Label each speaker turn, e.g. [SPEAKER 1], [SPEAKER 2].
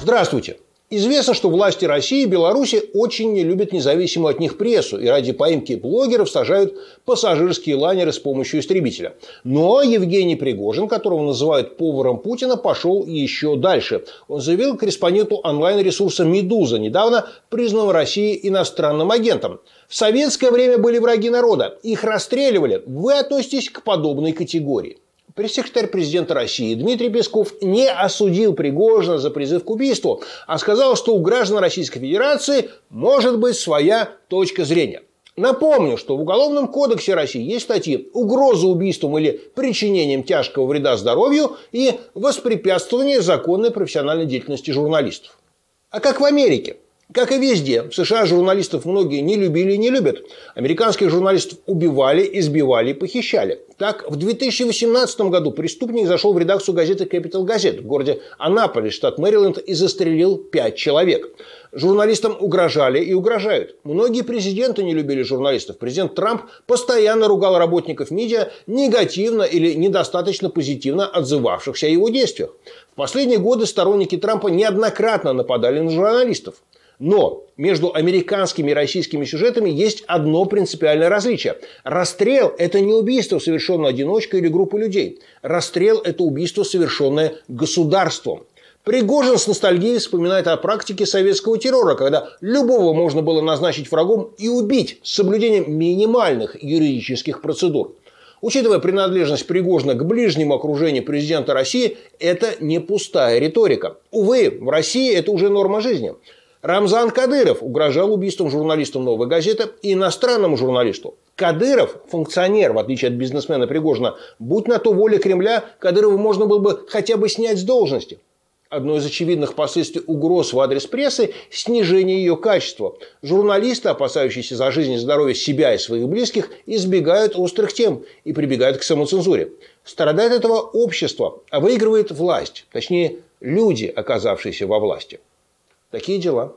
[SPEAKER 1] Здравствуйте! Известно, что власти России и Беларуси очень не любят независимую от них прессу и ради поимки блогеров сажают пассажирские лайнеры с помощью истребителя. Но Евгений Пригожин, которого называют поваром Путина, пошел еще дальше. Он заявил корреспонденту онлайн-ресурса «Медуза», недавно признанного Россией иностранным агентом. В советское время были враги народа, их расстреливали. Вы относитесь к подобной категории. Пресс-секретарь президента России Дмитрий Песков не осудил Пригожина за призыв к убийству, а сказал, что у граждан Российской Федерации может быть своя точка зрения. Напомню, что в Уголовном кодексе России есть статьи «Угроза убийством или причинением тяжкого вреда здоровью» и «Воспрепятствование законной профессиональной деятельности журналистов». А как в Америке? Как и везде, в США журналистов многие не любили и не любят. Американских журналистов убивали, избивали и похищали. Так, в 2018 году преступник зашел в редакцию газеты Capital Gazette в городе Анаполис, штат Мэриленд, и застрелил пять человек. Журналистам угрожали и угрожают. Многие президенты не любили журналистов. Президент Трамп постоянно ругал работников медиа негативно или недостаточно позитивно отзывавшихся о его действиях. В последние годы сторонники Трампа неоднократно нападали на журналистов. Но между американскими и российскими сюжетами есть одно принципиальное различие. Расстрел – это не убийство, совершенное одиночкой или группой людей. Расстрел – это убийство, совершенное государством. Пригожин с ностальгией вспоминает о практике советского террора, когда любого можно было назначить врагом и убить с соблюдением минимальных юридических процедур. Учитывая принадлежность Пригожина к ближнему окружению президента России, это не пустая риторика. Увы, в России это уже норма жизни – Рамзан Кадыров угрожал убийством журналистам «Новой газеты» и иностранному журналисту. Кадыров – функционер, в отличие от бизнесмена Пригожина. Будь на то воля Кремля, Кадырова можно было бы хотя бы снять с должности. Одно из очевидных последствий угроз в адрес прессы – снижение ее качества. Журналисты, опасающиеся за жизнь и здоровье себя и своих близких, избегают острых тем и прибегают к самоцензуре. Страдает этого общество, а выигрывает власть, точнее, люди, оказавшиеся во власти. Такие дела.